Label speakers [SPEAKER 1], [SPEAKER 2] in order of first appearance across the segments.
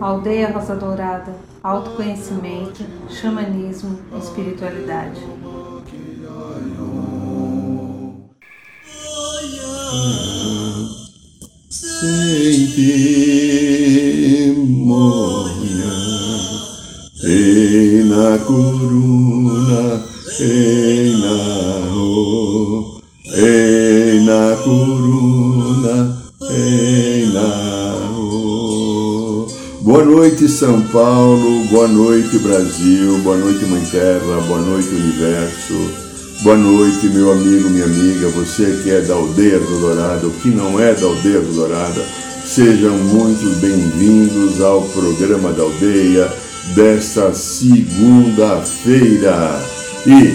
[SPEAKER 1] Aldeia Rosa Dourada, autoconhecimento, xamanismo, espiritualidade.
[SPEAKER 2] Sentemoia, na coruna, na noite, São Paulo, boa noite, Brasil, boa noite, Mãe Terra, boa noite, Universo. Boa noite, meu amigo, minha amiga, você que é da Aldeia do Dourado, que não é da Aldeia do Dourada, sejam muito bem-vindos ao programa da Aldeia desta segunda-feira. E,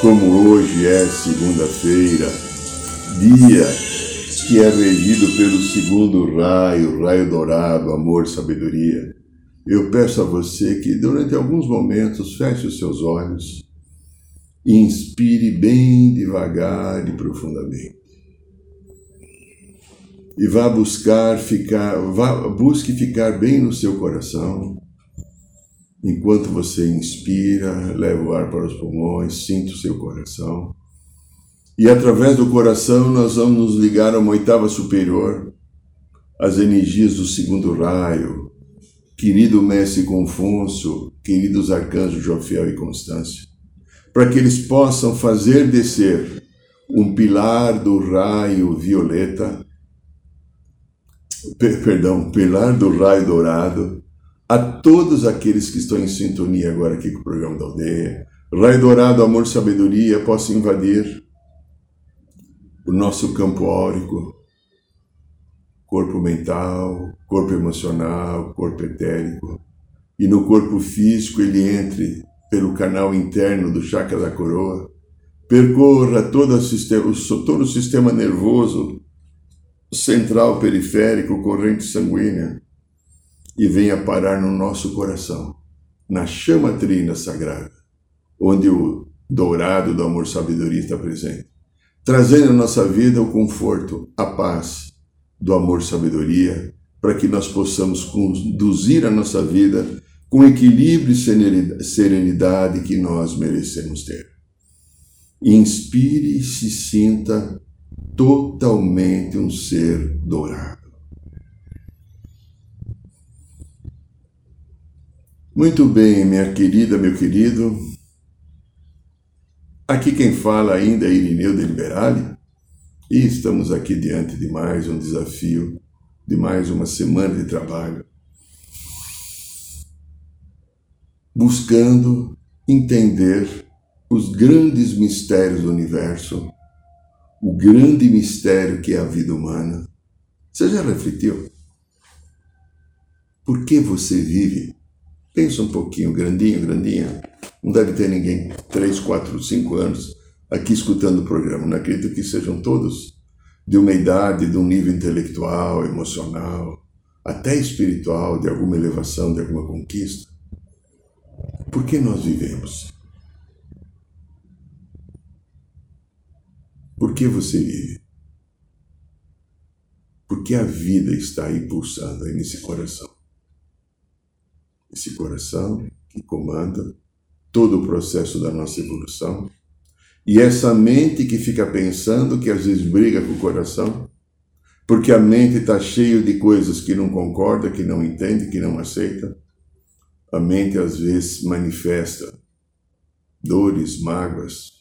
[SPEAKER 2] como hoje é segunda-feira, dia que é regido pelo segundo raio, raio dourado, amor, sabedoria, eu peço a você que durante alguns momentos feche os seus olhos inspire bem devagar e profundamente. E vá buscar ficar, vá, busque ficar bem no seu coração. Enquanto você inspira, leva o ar para os pulmões, sinta o seu coração. E através do coração nós vamos nos ligar a uma oitava superior, as energias do segundo raio. Querido Mestre Confúcio, queridos arcanjos Jofiel e Constância para que eles possam fazer descer um pilar do raio violeta, perdão, pilar do raio dourado, a todos aqueles que estão em sintonia agora aqui com o programa da aldeia. Raio dourado, amor, sabedoria, possa invadir o nosso campo áurico, corpo mental, corpo emocional, corpo etérico, e no corpo físico ele entre pelo canal interno do chakra da coroa, percorra todo o sistema, todo o sistema nervoso central, periférico, corrente sanguínea e venha parar no nosso coração, na chama trina sagrada, onde o dourado do amor sabedoria está presente, trazendo à nossa vida o conforto, a paz do amor sabedoria, para que nós possamos conduzir a nossa vida com equilíbrio e serenidade que nós merecemos ter. Inspire e se sinta totalmente um ser dourado. Muito bem, minha querida, meu querido. Aqui quem fala ainda é Irineu Deliberale e estamos aqui diante de mais um desafio, de mais uma semana de trabalho buscando entender os grandes mistérios do universo, o grande mistério que é a vida humana. Você já refletiu? Por que você vive? Pensa um pouquinho, grandinho, grandinha. Não deve ter ninguém, três, quatro, cinco anos, aqui escutando o programa. Não acredito que sejam todos de uma idade, de um nível intelectual, emocional, até espiritual, de alguma elevação, de alguma conquista. Por que nós vivemos? Por que você vive? Porque a vida está aí pulsando aí nesse coração. Esse coração que comanda todo o processo da nossa evolução. E essa mente que fica pensando, que às vezes briga com o coração, porque a mente está cheia de coisas que não concorda, que não entende, que não aceita. A mente às vezes manifesta dores, mágoas,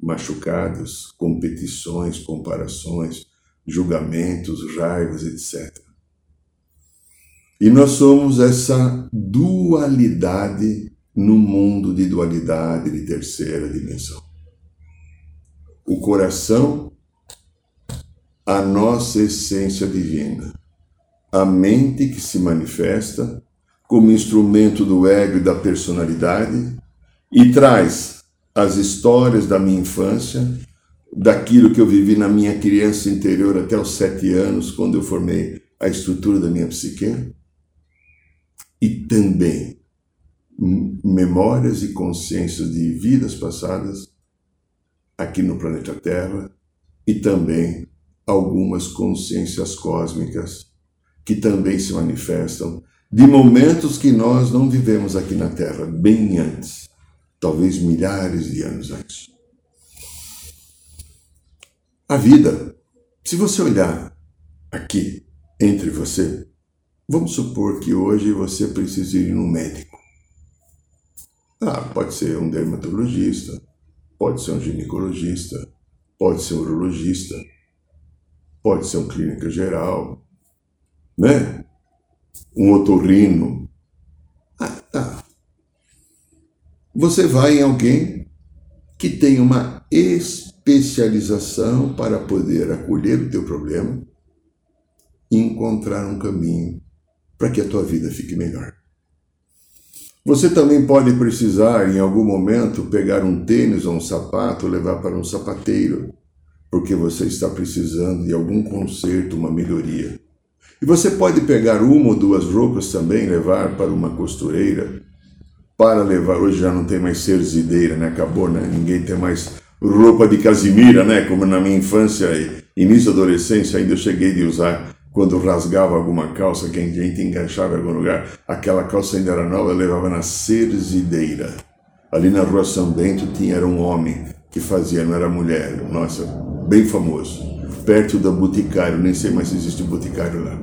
[SPEAKER 2] machucados, competições, comparações, julgamentos, raivas, etc. E nós somos essa dualidade no mundo de dualidade de terceira dimensão. O coração, a nossa essência divina. A mente que se manifesta como instrumento do ego e da personalidade e traz as histórias da minha infância, daquilo que eu vivi na minha criança interior até os sete anos, quando eu formei a estrutura da minha psique, e também memórias e consciências de vidas passadas aqui no planeta Terra e também algumas consciências cósmicas que também se manifestam de momentos que nós não vivemos aqui na Terra, bem antes, talvez milhares de anos antes. A vida, se você olhar aqui entre você, vamos supor que hoje você precisa ir no médico. Ah, pode ser um dermatologista, pode ser um ginecologista, pode ser um urologista, pode ser um clínica geral, né? Um otorrino. Ah, tá. Você vai em alguém que tem uma especialização para poder acolher o teu problema e encontrar um caminho para que a tua vida fique melhor. Você também pode precisar, em algum momento, pegar um tênis ou um sapato, levar para um sapateiro, porque você está precisando de algum conserto, uma melhoria. E você pode pegar uma ou duas roupas também, levar para uma costureira, para levar. Hoje já não tem mais serzideira, né? Acabou, né? Ninguém tem mais roupa de casimira, né? Como na minha infância e início da adolescência ainda eu cheguei de usar quando rasgava alguma calça, que a gente enganchava em algum lugar, aquela calça ainda era nova, levava na serzideira. Ali na rua São Bento tinha era um homem que fazia, não era mulher, nossa, bem famoso. Perto da Boticário, nem sei mais se existe Boticário lá.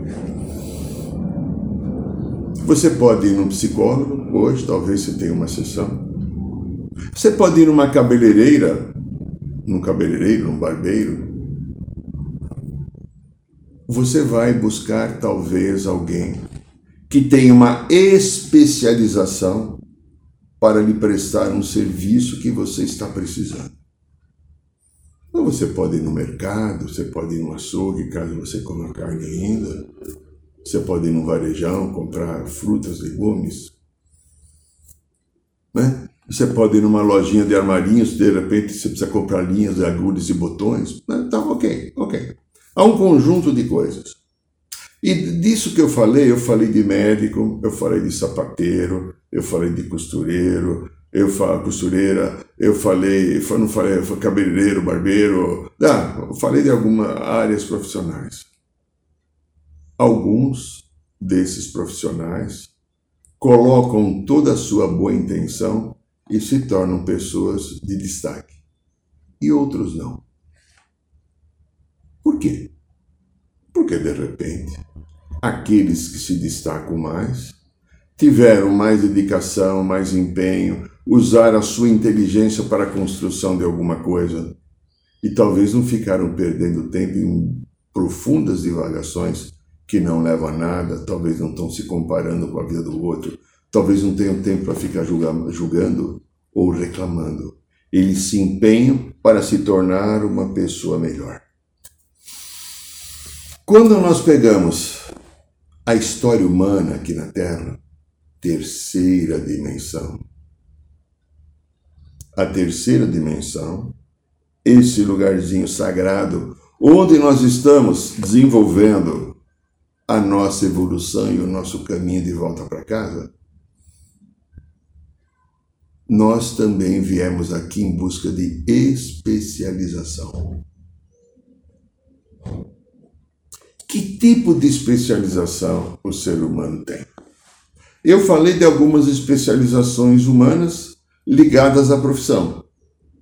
[SPEAKER 2] Você pode ir num psicólogo, hoje talvez você tenha uma sessão. Você pode ir numa cabeleireira, num cabeleireiro, num barbeiro, você vai buscar talvez alguém que tenha uma especialização para lhe prestar um serviço que você está precisando. Você pode ir no mercado, você pode ir no açougue, caso você coma carne ainda. Você pode ir no varejão comprar frutas, legumes. Né? Você pode ir numa lojinha de armarinhos, de repente você precisa comprar linhas, agulhas e botões. Né? Tá ok, ok. Há um conjunto de coisas. E disso que eu falei, eu falei de médico, eu falei de sapateiro, eu falei de costureiro, eu falei costureira, eu falei, não falei, foi cabeleireiro, barbeiro, ah, eu falei de algumas áreas profissionais. Alguns desses profissionais colocam toda a sua boa intenção e se tornam pessoas de destaque. E outros não. Por quê? Porque, de repente, aqueles que se destacam mais tiveram mais dedicação, mais empenho, usaram a sua inteligência para a construção de alguma coisa e talvez não ficaram perdendo tempo em profundas divagações que não levam a nada, talvez não estão se comparando com a vida do outro, talvez não tenham tempo para ficar julgando ou reclamando. Eles se empenham para se tornar uma pessoa melhor. Quando nós pegamos a história humana aqui na Terra, terceira dimensão, a terceira dimensão, esse lugarzinho sagrado, onde nós estamos desenvolvendo a nossa evolução e o nosso caminho de volta para casa, nós também viemos aqui em busca de especialização. Que tipo de especialização o ser humano tem? Eu falei de algumas especializações humanas ligadas à profissão.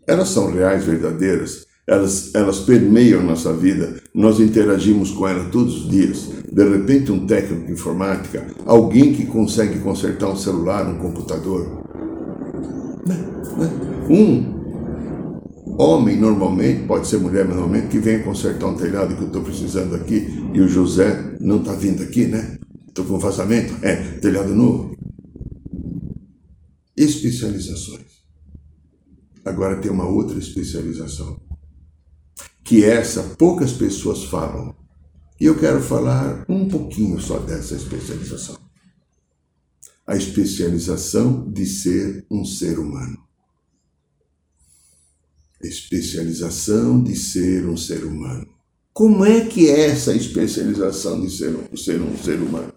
[SPEAKER 2] Elas são reais, verdadeiras, elas, elas permeiam nossa vida, nós interagimos com elas todos os dias. De repente, um técnico de informática, alguém que consegue consertar um celular, um computador. Né, um homem normalmente, pode ser mulher normalmente, que vem consertar um telhado que eu estou precisando aqui e o José não está vindo aqui, né? Estou com vazamento, é, telhado novo. Especializações. Agora tem uma outra especialização, que essa poucas pessoas falam. E eu quero falar um pouquinho só dessa especialização. A especialização de ser um ser humano especialização de ser um ser humano. Como é que é essa especialização de ser um, ser um ser humano?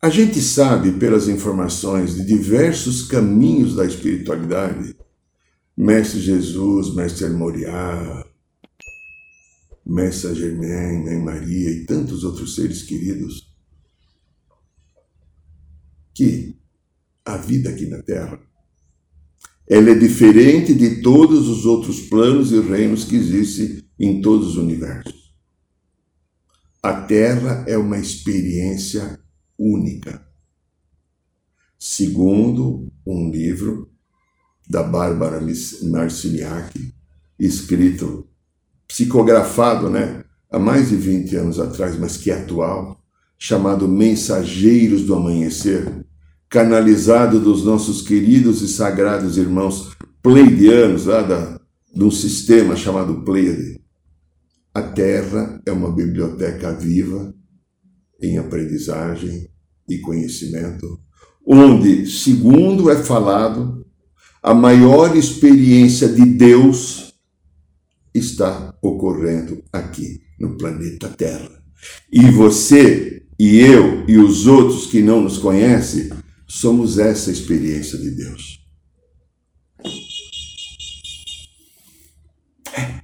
[SPEAKER 2] A gente sabe pelas informações de diversos caminhos da espiritualidade, Mestre Jesus, Mestre Moriá, Messa Germain, Mãe Maria e tantos outros seres queridos, que a vida aqui na Terra ela é diferente de todos os outros planos e reinos que existem em todos os universos. A Terra é uma experiência única. Segundo um livro da Bárbara Marciniak, escrito, psicografado, né, há mais de 20 anos atrás, mas que é atual, chamado Mensageiros do Amanhecer, canalizado dos nossos queridos e sagrados irmãos pleidianos, lá da, de um sistema chamado Pleiade. A Terra é uma biblioteca viva em aprendizagem e conhecimento, onde, segundo é falado, a maior experiência de Deus está ocorrendo aqui no planeta Terra. E você e eu e os outros que não nos conhecem somos essa experiência de Deus. É,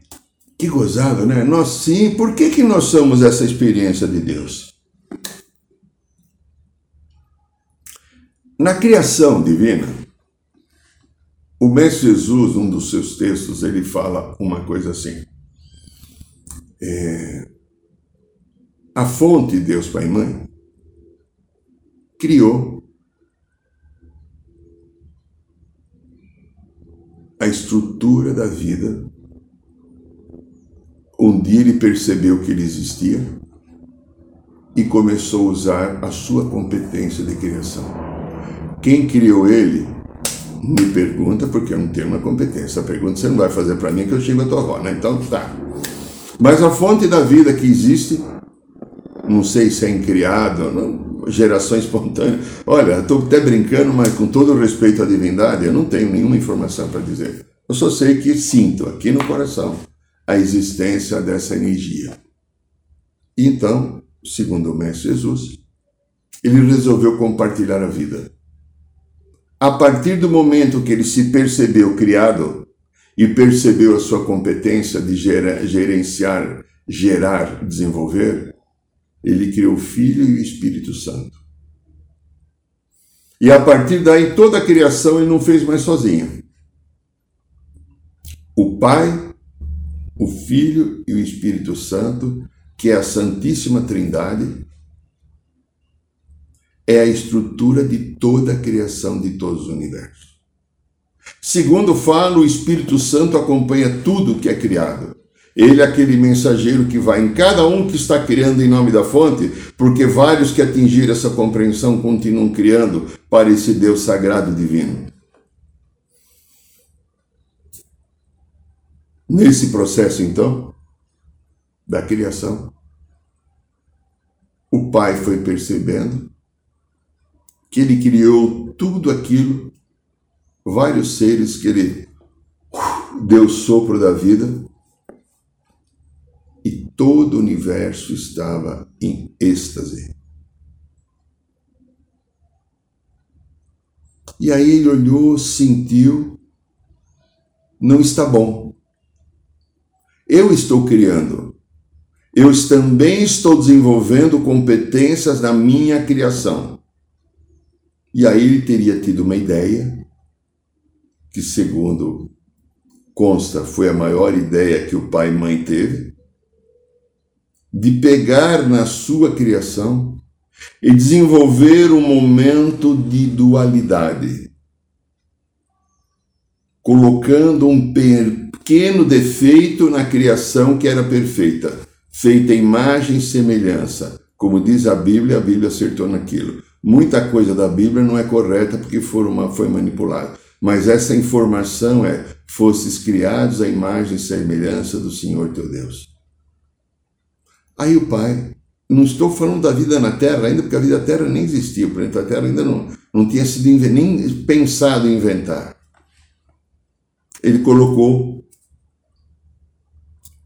[SPEAKER 2] que gozado, né? Nós sim, por que, que nós somos essa experiência de Deus? Na criação divina, o Mestre Jesus, um dos seus textos, ele fala uma coisa assim. É, a fonte, Deus Pai e Mãe, criou a estrutura da vida. Um dia ele percebeu que ele existia e começou a usar a sua competência de criação. Quem criou ele? Me pergunta, porque eu não tenho uma competência. A pergunta você não vai fazer para mim que eu chego a tua avó, né? Então tá. Mas a fonte da vida que existe, não sei se é incriado, não, geração espontânea. Olha, estou até brincando, mas com todo respeito à divindade, eu não tenho nenhuma informação para dizer. Eu só sei que sinto aqui no coração a existência dessa energia. Então, segundo o Mestre Jesus, ele resolveu compartilhar a vida. A partir do momento que ele se percebeu criado e percebeu a sua competência de gerenciar, gerar, desenvolver, ele criou o Filho e o Espírito Santo. E a partir daí, toda a criação ele não fez mais sozinho. O Pai, o Filho e o Espírito Santo, que é a Santíssima Trindade, é a estrutura de toda a criação de todos os universos. Segundo fala, o Espírito Santo acompanha tudo que é criado. Ele é aquele mensageiro que vai em cada um que está criando em nome da fonte, porque vários que atingiram essa compreensão continuam criando para esse Deus sagrado divino. Nesse processo, então, da criação, o Pai foi percebendo que ele criou tudo aquilo, vários seres que ele deu sopro da vida todo o universo estava em êxtase. E aí ele olhou, sentiu, não está bom. Eu estou criando. Eu também estou desenvolvendo competências na minha criação. E aí ele teria tido uma ideia, que segundo consta foi a maior ideia que o pai e mãe teve, de pegar na sua criação e desenvolver um momento de dualidade, colocando um pequeno defeito na criação que era perfeita, feita imagem e semelhança. Como diz a Bíblia, a Bíblia acertou naquilo. Muita coisa da Bíblia não é correta porque uma, foi manipulada. Mas essa informação é: fosses criados à imagem e semelhança do Senhor teu Deus. Aí o pai, não estou falando da vida na Terra ainda, porque a vida na Terra nem existia, o planeta Terra ainda não, não tinha sido nem pensado em inventar. Ele colocou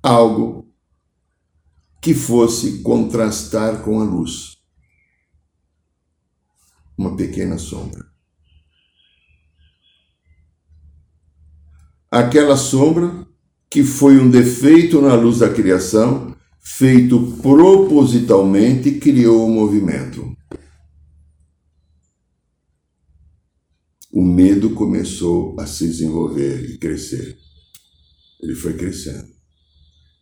[SPEAKER 2] algo que fosse contrastar com a luz. Uma pequena sombra. Aquela sombra que foi um defeito na luz da criação, feito propositalmente, criou o movimento. O medo começou a se desenvolver e crescer. Ele foi crescendo.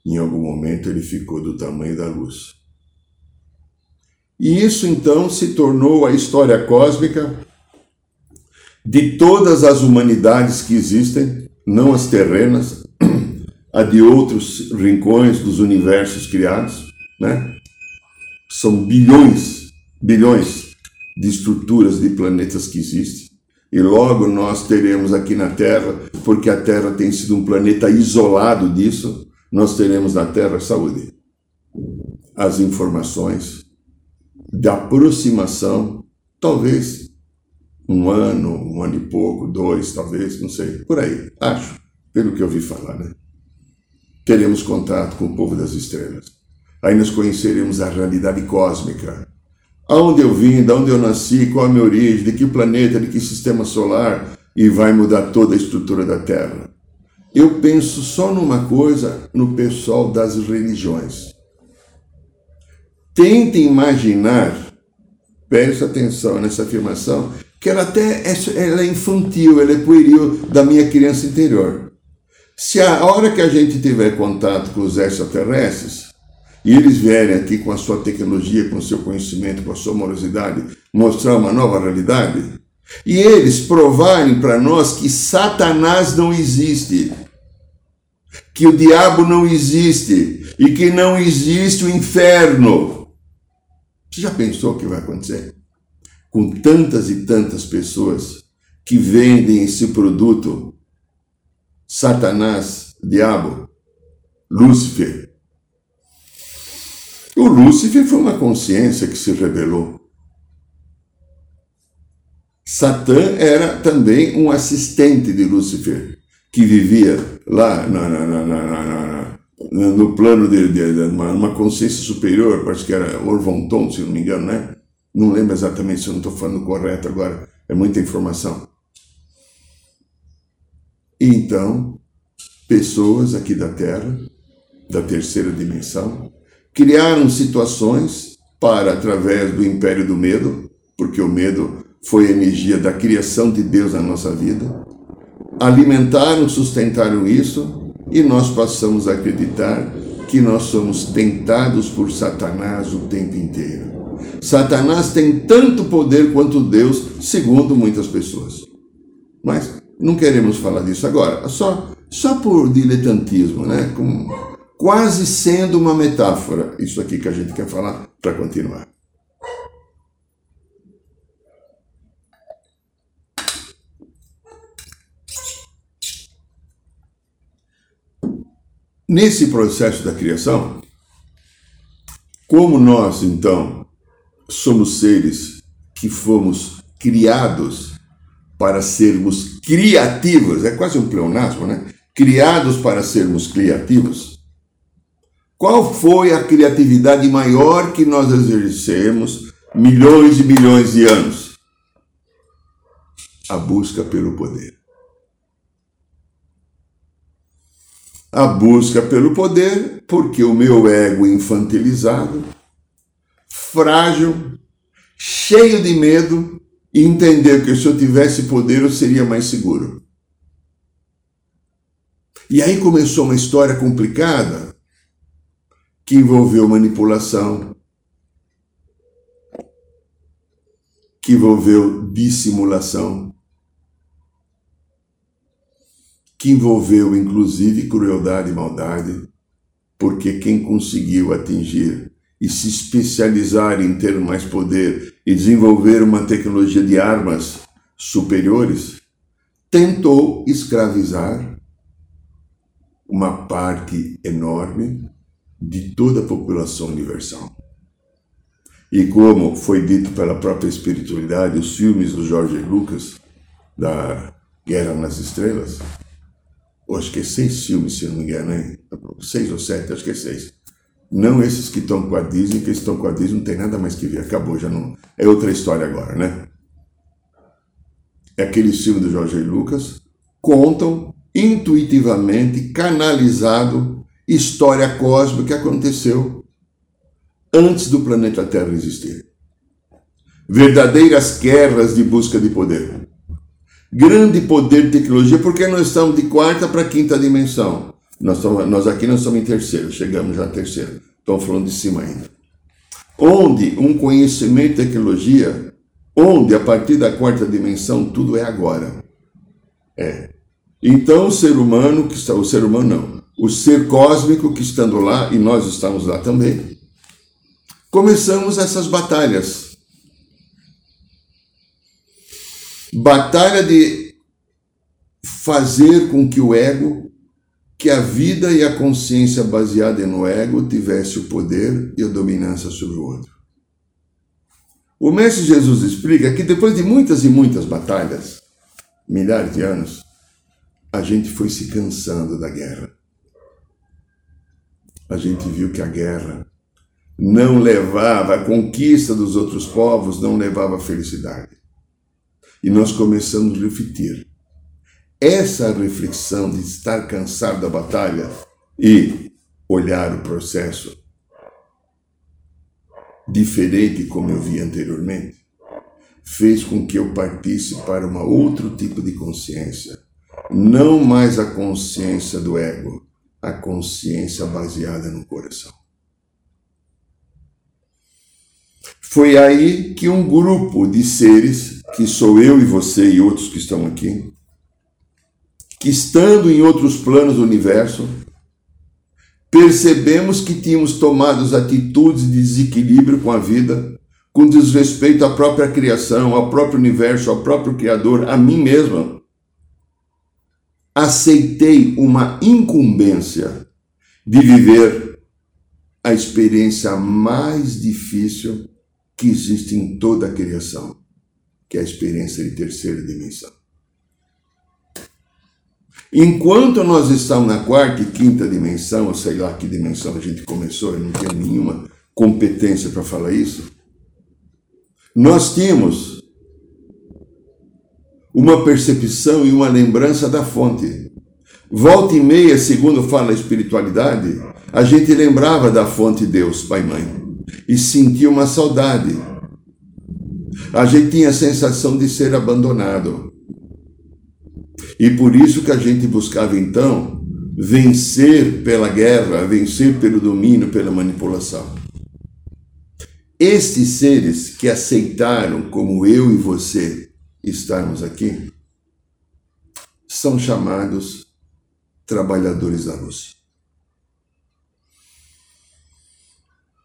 [SPEAKER 2] Em algum momento ele ficou do tamanho da luz. E isso então se tornou a história cósmica de todas as humanidades que existem, não as terrenas, a de outros rincões dos universos criados, né? São bilhões, bilhões de estruturas de planetas que existem. E logo nós teremos aqui na Terra, porque a Terra tem sido um planeta isolado disso, nós teremos na Terra saúde. As informações da aproximação, talvez um ano, um ano e pouco, dois, talvez, não sei, por aí, acho, pelo que eu ouvi falar, né? Teremos contato com o povo das estrelas. Aí nós conheceremos a realidade cósmica. Aonde eu vim, de onde eu nasci, qual a minha origem, de que planeta, de que sistema solar, e vai mudar toda a estrutura da Terra. Eu penso só numa coisa no pessoal das religiões. Tente imaginar, preste atenção nessa afirmação, que ela até é, ela é infantil, ela é pueril da minha criança interior. Se a hora que a gente tiver contato com os extraterrestres, e eles vierem aqui com a sua tecnologia, com o seu conhecimento, com a sua morosidade, mostrar uma nova realidade, e eles provarem para nós que Satanás não existe, que o diabo não existe e que não existe o inferno. Você já pensou o que vai acontecer? com tantas e tantas pessoas que vendem esse produto, Satanás, diabo, Lúcifer. O Lúcifer foi uma consciência que se rebelou. Satã era também um assistente de Lúcifer, que vivia lá na, na, na, no plano de, de, de uma, uma, consciência superior, parece que era Orvonton, se não me engano, né? Não lembro exatamente se eu não estou falando correto agora, é muita informação. Então, pessoas aqui da Terra, da terceira dimensão, criaram situações para, através do império do medo, porque o medo foi a energia da criação de Deus na nossa vida, alimentaram, sustentaram isso e nós passamos a acreditar que nós somos tentados por Satanás o tempo inteiro. Satanás tem tanto poder quanto Deus, segundo muitas pessoas. Mas não queremos falar disso agora, só, só por diletantismo, né? Com, quase sendo uma metáfora, isso aqui que a gente quer falar para continuar. Nesse processo da criação, como nós então somos seres que fomos criados para sermos criativos, é quase um pleonasmo, né? Criados para sermos criativos. Qual foi a criatividade maior que nós exercemos milhões e milhões de anos? A busca pelo poder. A busca pelo poder, porque o meu ego infantilizado frágil, cheio de medo e entender que se eu tivesse poder eu seria mais seguro. E aí começou uma história complicada que envolveu manipulação, que envolveu dissimulação, que envolveu inclusive crueldade e maldade, porque quem conseguiu atingir e se especializar em ter mais poder e desenvolver uma tecnologia de armas superiores, tentou escravizar uma parte enorme de toda a população universal. E como foi dito pela própria espiritualidade, os filmes do George Lucas, da Guerra nas Estrelas, acho que é seis filmes, se não me engano, hein? seis ou sete, acho que é seis não esses que estão com a Disney, que estão com a Disney não tem nada mais que ver, acabou, já não. É outra história agora, né? É aquele filme do Jorge Lucas, contam intuitivamente canalizado história cósmica que aconteceu antes do planeta Terra existir. Verdadeiras guerras de busca de poder. Grande poder de tecnologia, porque nós estamos de quarta para quinta dimensão. Nós, estamos, nós aqui nós estamos em terceiro, chegamos já a terceiro. Estamos falando de cima ainda. Onde um conhecimento e tecnologia, onde a partir da quarta dimensão tudo é agora. É. Então o ser humano que está, o ser humano não, o ser cósmico que estando lá e nós estamos lá também, começamos essas batalhas. Batalha de fazer com que o ego, que a vida e a consciência baseada no ego tivesse o poder e a dominância sobre o outro. O Mestre Jesus explica que depois de muitas e muitas batalhas, milhares de anos, a gente foi se cansando da guerra. A gente viu que a guerra não levava, a conquista dos outros povos não levava a felicidade. E nós começamos a refletir. Essa reflexão de estar cansado da batalha e olhar o processo diferente como eu vi anteriormente, fez com que eu partisse para um outro tipo de consciência. Não mais a consciência do ego, a consciência baseada no coração. Foi aí que um grupo de seres, que sou eu e você e outros que estão aqui, que estando em outros planos do universo, percebemos que tínhamos tomado atitudes de desequilíbrio com a vida, com desrespeito à própria criação, ao próprio universo, ao próprio Criador, a mim mesma. Aceitei uma incumbência de viver a experiência mais difícil que existe em toda a criação, que é a experiência de terceira dimensão. Enquanto nós estamos na quarta e quinta dimensão, ou sei lá que dimensão a gente começou, eu não tenho nenhuma competência para falar isso, nós tínhamos uma percepção e uma lembrança da fonte. Volta e meia, segundo fala a espiritualidade, a gente lembrava da fonte Deus, Pai e Mãe e sentia uma saudade. A gente tinha a sensação de ser abandonado. E por isso que a gente buscava então vencer pela guerra, vencer pelo domínio, pela manipulação. Estes seres que aceitaram, como eu e você estarmos aqui, são chamados trabalhadores da luz.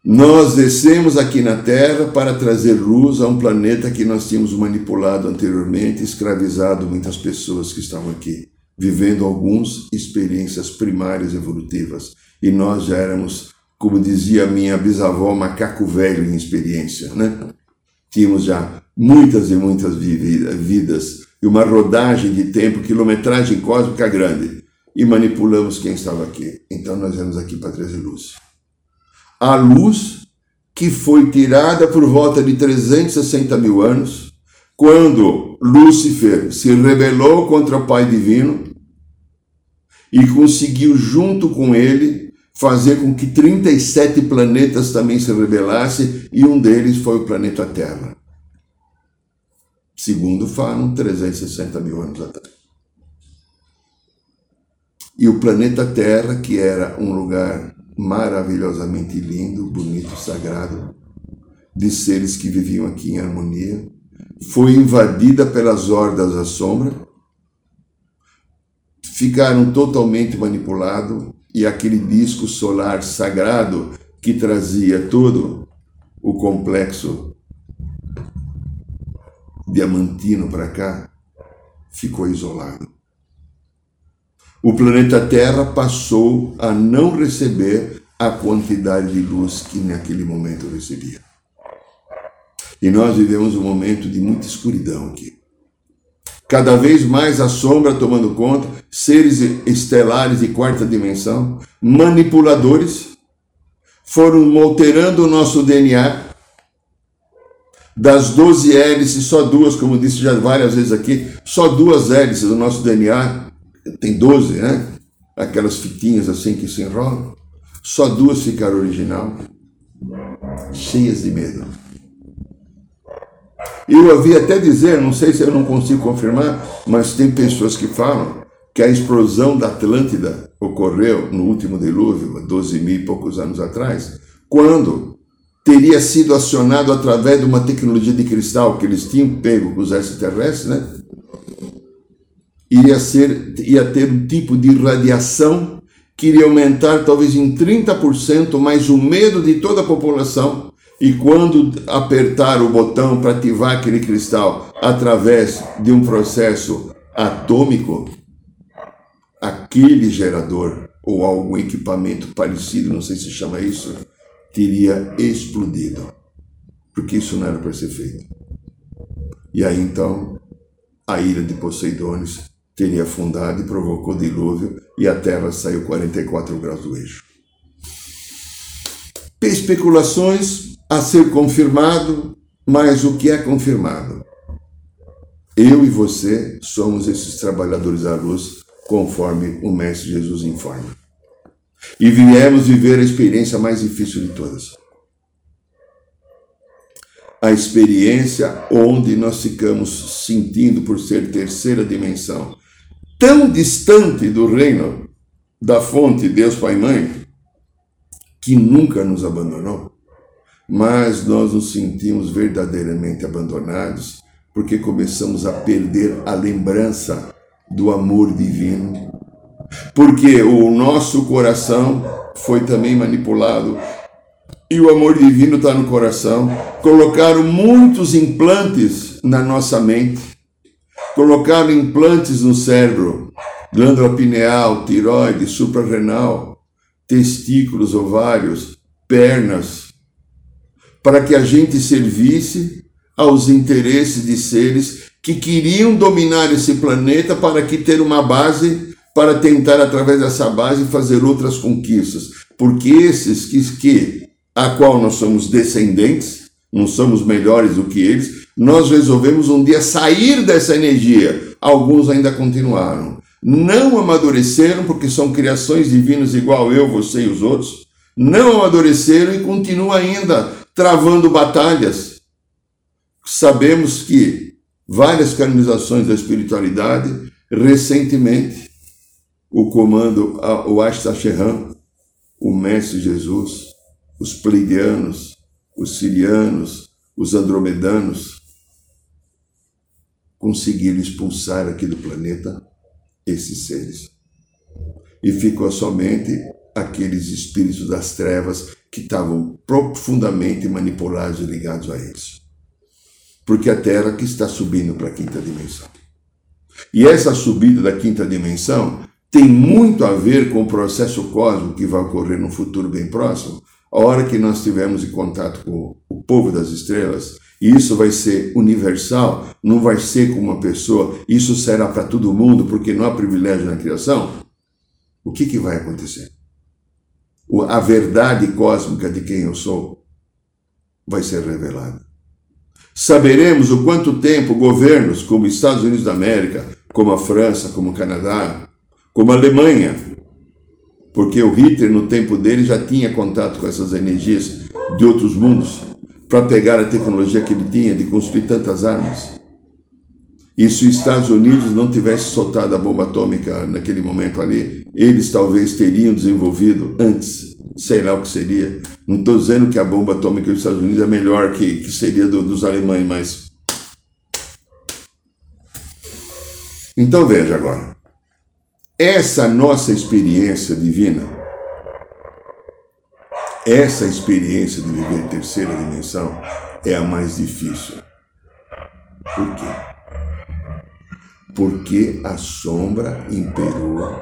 [SPEAKER 2] Nós descemos aqui na Terra para trazer luz a um planeta que nós tínhamos manipulado anteriormente, escravizado muitas pessoas que estavam aqui, vivendo algumas experiências primárias evolutivas. E nós já éramos, como dizia minha bisavó, macaco velho em experiência, né? Tínhamos já muitas e muitas vidas e uma rodagem de tempo, quilometragem cósmica grande. E manipulamos quem estava aqui. Então nós viemos aqui para trazer luz a luz que foi tirada por volta de 360 mil anos, quando Lúcifer se rebelou contra o Pai Divino e conseguiu, junto com ele, fazer com que 37 planetas também se rebelassem, e um deles foi o planeta Terra. Segundo falam, 360 mil anos atrás. E o planeta Terra, que era um lugar maravilhosamente lindo, bonito, sagrado, de seres que viviam aqui em harmonia, foi invadida pelas hordas da sombra, ficaram totalmente manipulados e aquele disco solar sagrado que trazia todo o complexo diamantino para cá ficou isolado o planeta Terra passou a não receber a quantidade de luz que naquele momento recebia. E nós vivemos um momento de muita escuridão aqui. Cada vez mais a sombra tomando conta, seres estelares de quarta dimensão, manipuladores, foram alterando o nosso DNA. Das 12 hélices, só duas, como disse já várias vezes aqui, só duas hélices do nosso DNA tem 12, né? Aquelas fitinhas assim que se enrolam. Só duas ficaram original, cheias de medo. Eu ouvi até dizer, não sei se eu não consigo confirmar, mas tem pessoas que falam que a explosão da Atlântida ocorreu no último dilúvio, 12 mil e poucos anos atrás, quando teria sido acionado através de uma tecnologia de cristal que eles tinham pego com os extraterrestres, né? Iria, ser, ia ter um tipo de radiação que iria aumentar talvez em 30% mais o medo de toda a população. E quando apertar o botão para ativar aquele cristal através de um processo atômico, aquele gerador ou algum equipamento parecido, não sei se chama isso, teria explodido, porque isso não era para ser feito. E aí então a ilha de Poseidones teria afundado e provocou dilúvio e a Terra saiu 44 graus do eixo. Especulações a ser confirmado, mas o que é confirmado? Eu e você somos esses trabalhadores da luz, conforme o Mestre Jesus informa. E viemos viver a experiência mais difícil de todas. A experiência onde nós ficamos sentindo por ser terceira dimensão, tão distante do reino da fonte Deus Pai e Mãe, que nunca nos abandonou, mas nós nos sentimos verdadeiramente abandonados porque começamos a perder a lembrança do amor divino. Porque o nosso coração foi também manipulado. E o amor divino está no coração. Colocaram muitos implantes na nossa mente, colocaram implantes no cérebro, glândula pineal, tiroide, suprarrenal, testículos, ovários, pernas, para que a gente servisse aos interesses de seres que queriam dominar esse planeta para que ter uma base para tentar, através dessa base, fazer outras conquistas. Porque esses que, que a qual nós somos descendentes, não somos melhores do que eles, nós resolvemos um dia sair dessa energia. Alguns ainda continuaram. Não amadureceram, porque são criações divinas igual eu, você e os outros. Não amadureceram e continuam ainda travando batalhas. Sabemos que várias canonizações da espiritualidade recentemente o comando, o Astacheran, o Mestre Jesus, os Pleidianos, os Sirianos, os Andromedanos, conseguiram expulsar aqui do planeta esses seres. E ficou somente aqueles espíritos das trevas que estavam profundamente manipulados e ligados a eles. Porque a Terra que está subindo para a quinta dimensão. E essa subida da quinta dimensão tem muito a ver com o processo cósmico que vai ocorrer no futuro bem próximo, a hora que nós estivermos em contato com o povo das estrelas, e isso vai ser universal, não vai ser com uma pessoa, isso será para todo mundo, porque não há privilégio na criação. O que, que vai acontecer? A verdade cósmica de quem eu sou vai ser revelada. Saberemos o quanto tempo governos como Estados Unidos da América, como a França, como o Canadá, como a Alemanha, porque o Hitler, no tempo dele, já tinha contato com essas energias de outros mundos para pegar a tecnologia que ele tinha de construir tantas armas. E se os Estados Unidos não tivesse soltado a bomba atômica naquele momento ali, eles talvez teriam desenvolvido antes, sei lá o que seria. Não estou dizendo que a bomba atômica dos Estados Unidos é melhor que, que seria do, dos alemães, mas. Então veja agora. Essa nossa experiência divina, essa experiência de viver em terceira dimensão é a mais difícil. Por quê? Porque a sombra imperou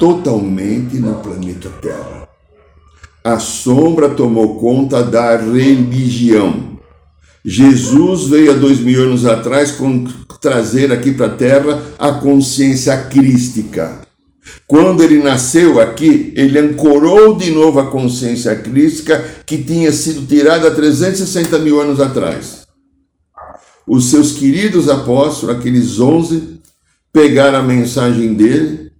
[SPEAKER 2] totalmente no planeta Terra. A sombra tomou conta da religião. Jesus veio há dois mil anos atrás com, trazer aqui para a Terra a consciência crística. Quando ele nasceu aqui, ele ancorou de novo a consciência crística que tinha sido tirada há 360 mil anos atrás. Os seus queridos apóstolos, aqueles onze, pegar a mensagem dele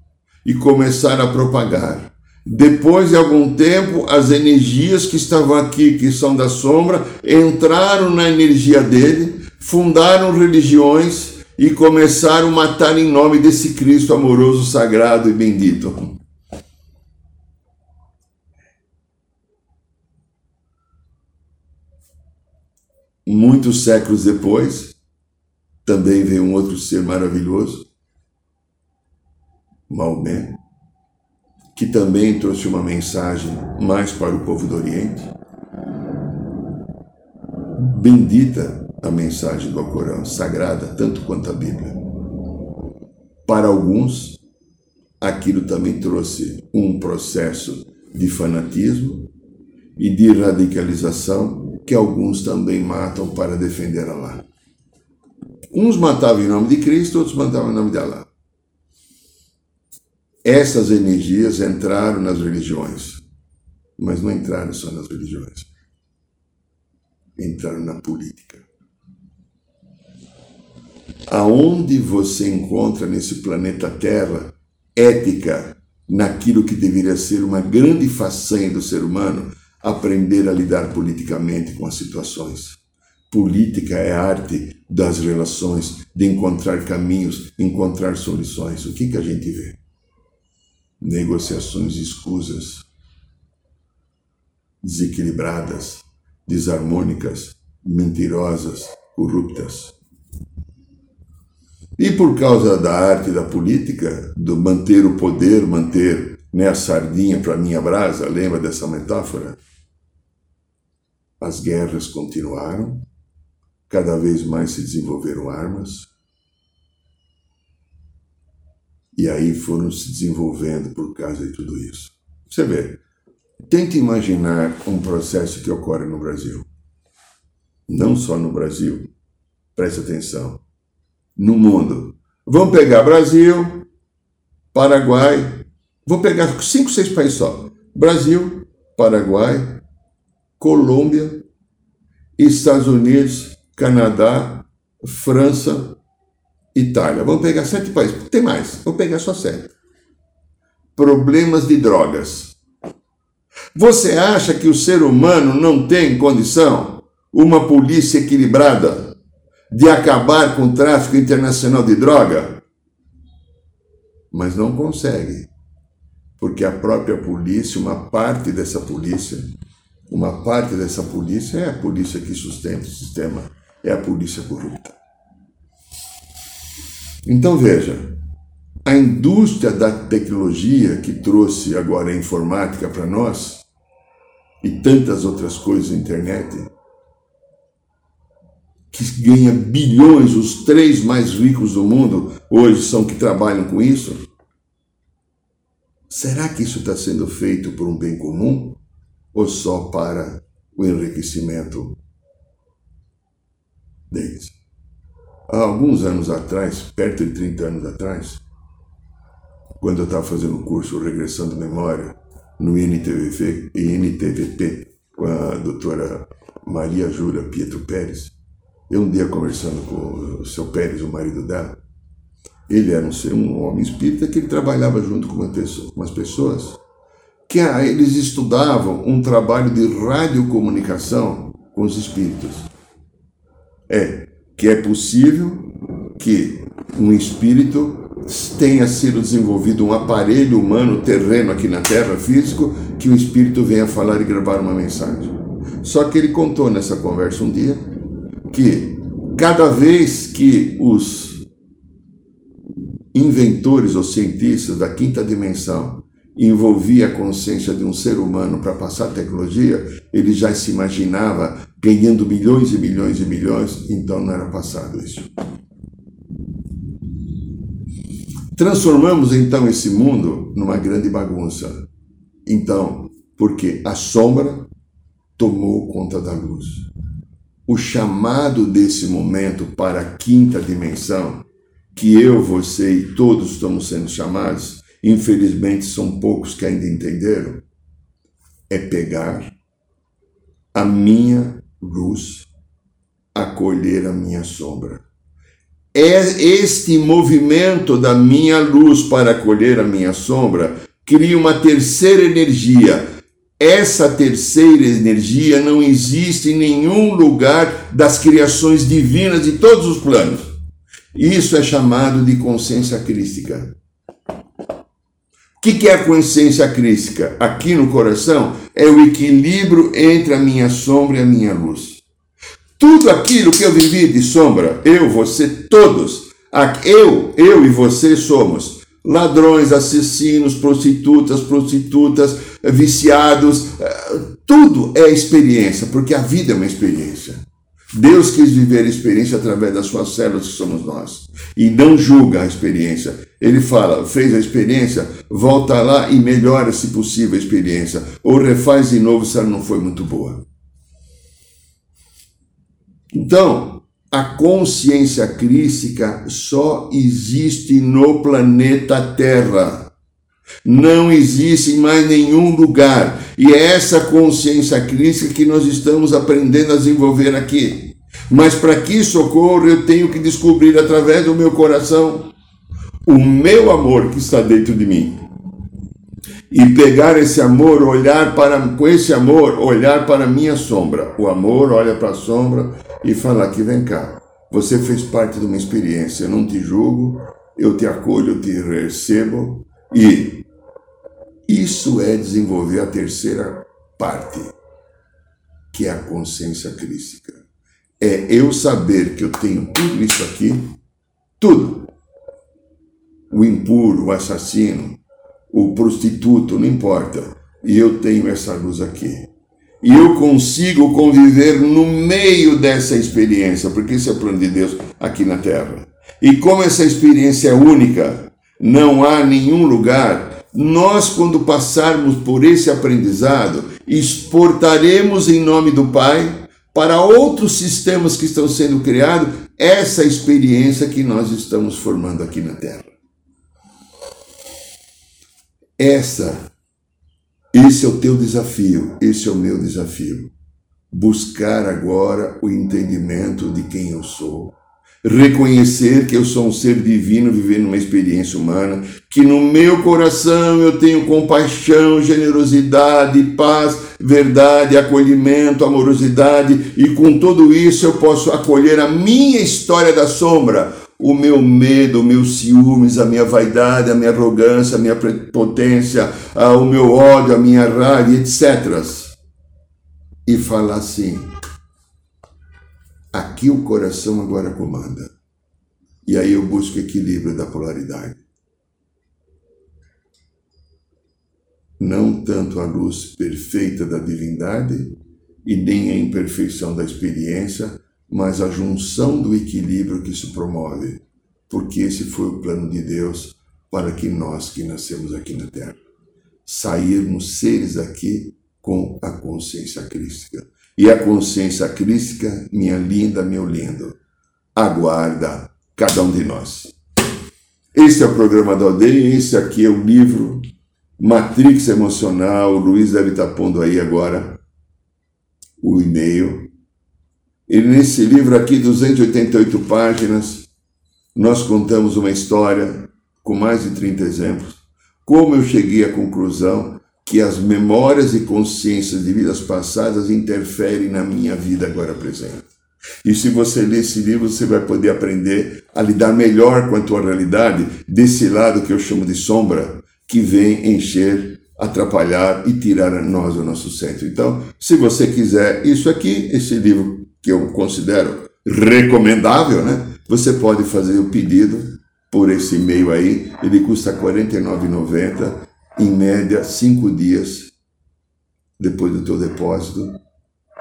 [SPEAKER 2] e começar a propagar. Depois de algum tempo, as energias que estavam aqui, que são da sombra, entraram na energia dele, fundaram religiões e começaram a matar em nome desse Cristo amoroso, sagrado e bendito. Muitos séculos depois, também veio um outro ser maravilhoso, Maomé, que também trouxe uma mensagem mais para o povo do Oriente. Bendita a mensagem do Alcorão, sagrada tanto quanto a Bíblia. Para alguns, aquilo também trouxe um processo de fanatismo e de radicalização que alguns também matam para defender Allah. Uns matavam em nome de Cristo, outros matavam em nome de Allah. Essas energias entraram nas religiões, mas não entraram só nas religiões. Entraram na política. Aonde você encontra nesse planeta Terra ética naquilo que deveria ser uma grande façanha do ser humano, aprender a lidar politicamente com as situações. Política é a arte das relações, de encontrar caminhos, encontrar soluções. O que, que a gente vê? Negociações escusas, desequilibradas, desarmônicas, mentirosas, corruptas. E por causa da arte da política, do manter o poder, manter né, a sardinha para minha brasa, lembra dessa metáfora? As guerras continuaram, cada vez mais se desenvolveram armas, e aí foram se desenvolvendo por causa de tudo isso. Você vê, tente imaginar um processo que ocorre no Brasil. Não só no Brasil, preste atenção, no mundo. Vamos pegar Brasil, Paraguai, vou pegar cinco, seis países só. Brasil, Paraguai, Colômbia, Estados Unidos, Canadá, França, Itália. Vamos pegar sete países. Tem mais, vou pegar só sete. Problemas de drogas. Você acha que o ser humano não tem condição, uma polícia equilibrada, de acabar com o tráfico internacional de droga? Mas não consegue, porque a própria polícia, uma parte dessa polícia, uma parte dessa polícia é a polícia que sustenta o sistema, é a polícia corrupta. Então veja, a indústria da tecnologia que trouxe agora a informática para nós e tantas outras coisas na internet, que ganha bilhões, os três mais ricos do mundo hoje são que trabalham com isso. Será que isso está sendo feito por um bem comum? ou só para o enriquecimento deles. Há alguns anos atrás, perto de 30 anos atrás, quando eu estava fazendo o curso Regressando Memória no INTVP, INTVP com a doutora Maria Júlia Pietro Pérez, eu um dia conversando com o seu Pérez, o marido dela, ele era um, um homem espírita que ele trabalhava junto com, uma pessoa, com umas pessoas que eles estudavam um trabalho de radiocomunicação com os espíritos. É que é possível que um espírito tenha sido desenvolvido um aparelho humano terreno aqui na Terra físico que o espírito venha falar e gravar uma mensagem. Só que ele contou nessa conversa um dia que cada vez que os inventores ou cientistas da quinta dimensão envolvia a consciência de um ser humano para passar tecnologia, ele já se imaginava ganhando milhões e milhões e milhões, então não era passado isso. Transformamos então esse mundo numa grande bagunça. Então, porque a sombra tomou conta da luz. O chamado desse momento para a quinta dimensão, que eu, você e todos estamos sendo chamados, infelizmente são poucos que ainda entenderam, é pegar a minha luz, acolher a minha sombra. é este movimento da minha luz para acolher a minha sombra cria uma terceira energia. Essa terceira energia não existe em nenhum lugar das criações divinas de todos os planos. Isso é chamado de consciência crística. O que é a consciência crística? Aqui no coração é o equilíbrio entre a minha sombra e a minha luz. Tudo aquilo que eu vivi de sombra, eu, você, todos, eu, eu e você somos ladrões, assassinos, prostitutas, prostitutas, viciados, eh, tudo é experiência, porque a vida é uma experiência. Deus quis viver a experiência através das suas células, que somos nós, e não julga a experiência. Ele fala, fez a experiência, volta lá e melhora, se possível, a experiência, ou refaz de novo se ela não foi muito boa. Então, a consciência crística só existe no planeta Terra. Não existe em mais nenhum lugar. E é essa consciência crística que nós estamos aprendendo a desenvolver aqui. Mas para que isso ocorra, eu tenho que descobrir através do meu coração o meu amor que está dentro de mim. E pegar esse amor, olhar para com esse amor, olhar para a minha sombra. O amor olha para a sombra e falar que vem cá. Você fez parte de uma experiência, eu não te julgo, eu te acolho, eu te recebo e isso é desenvolver a terceira parte, que é a consciência crística. É eu saber que eu tenho tudo isso aqui, tudo. O impuro, o assassino, o prostituto, não importa. E eu tenho essa luz aqui. E eu consigo conviver no meio dessa experiência, porque isso é o plano de Deus aqui na Terra. E como essa experiência é única, não há nenhum lugar, nós, quando passarmos por esse aprendizado, exportaremos em nome do Pai para outros sistemas que estão sendo criados essa experiência que nós estamos formando aqui na Terra. Essa esse é o teu desafio, esse é o meu desafio. Buscar agora o entendimento de quem eu sou. Reconhecer que eu sou um ser divino vivendo uma experiência humana, que no meu coração eu tenho compaixão, generosidade, paz, verdade, acolhimento, amorosidade, e com tudo isso eu posso acolher a minha história da sombra, o meu medo, o meu ciúmes, a minha vaidade, a minha arrogância, a minha prepotência, o meu ódio, a minha raiva, etc. E falar assim: aqui o coração agora comanda. E aí eu busco equilíbrio da polaridade. Não tanto a luz perfeita da divindade e nem a imperfeição da experiência, mas a junção do equilíbrio que se promove, porque esse foi o plano de Deus para que nós que nascemos aqui na Terra sairmos seres aqui com a consciência crística. E a consciência crística, minha linda, meu lindo, aguarda cada um de nós. Esse é o programa da aldeia, esse aqui é o livro Matrix Emocional. O Luiz deve estar pondo aí agora o e-mail e nesse livro aqui, 288 páginas, nós contamos uma história com mais de 30 exemplos, como eu cheguei à conclusão que as memórias e consciências de vidas passadas interferem na minha vida agora presente. E se você ler esse livro, você vai poder aprender a lidar melhor com a tua realidade desse lado que eu chamo de sombra, que vem encher, atrapalhar e tirar a nós do nosso centro. Então, se você quiser isso aqui, esse livro que eu considero recomendável, né? Você pode fazer o pedido por esse e-mail aí, ele custa R$ 49,90, em média, cinco dias depois do teu depósito,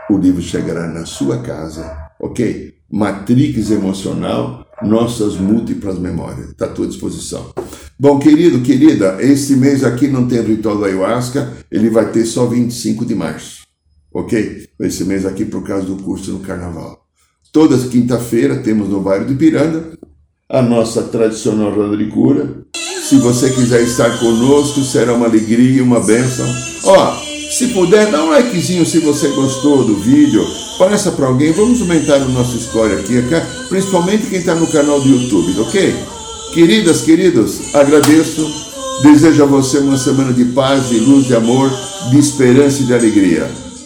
[SPEAKER 2] o livro chegará na sua casa, ok? Matrix emocional, nossas múltiplas memórias, está à tua disposição. Bom, querido, querida, esse mês aqui não tem ritual do ayahuasca, ele vai ter só 25 de março ok? Esse mês aqui por causa do curso no Carnaval. Toda quinta-feira temos no bairro de Piranga a nossa tradicional roda de cura. Se você quiser estar conosco, será uma alegria, uma bênção. Ó, Se puder, dá um likezinho se você gostou do vídeo. Passa para alguém. Vamos aumentar a nossa história aqui, principalmente quem está no canal do YouTube, ok? Queridas, queridos, agradeço. Desejo a você uma semana de paz, de luz, de amor, de esperança e de alegria.